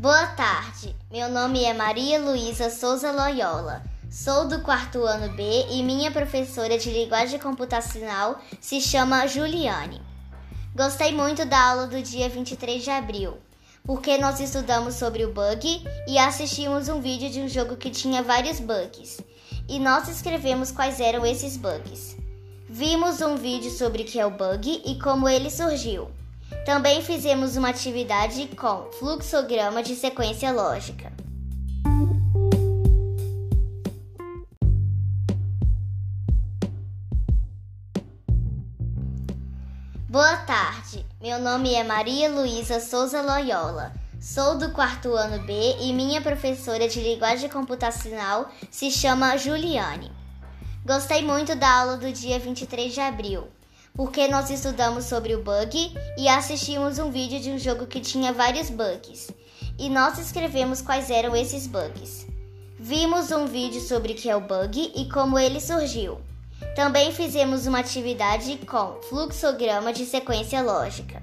Boa tarde, meu nome é Maria Luísa Souza Loyola. Sou do quarto ano B e minha professora de linguagem computacional se chama Juliane. Gostei muito da aula do dia 23 de abril, porque nós estudamos sobre o bug e assistimos um vídeo de um jogo que tinha vários bugs. E nós escrevemos quais eram esses bugs. Vimos um vídeo sobre o que é o bug e como ele surgiu. Também fizemos uma atividade com fluxograma de sequência lógica. Boa tarde, meu nome é Maria Luísa Souza Loyola. Sou do quarto ano B e minha professora de linguagem computacional se chama Juliane. Gostei muito da aula do dia 23 de abril, porque nós estudamos sobre o bug e assistimos um vídeo de um jogo que tinha vários bugs. E nós escrevemos quais eram esses bugs. Vimos um vídeo sobre o que é o bug e como ele surgiu. Também fizemos uma atividade com fluxograma de sequência lógica.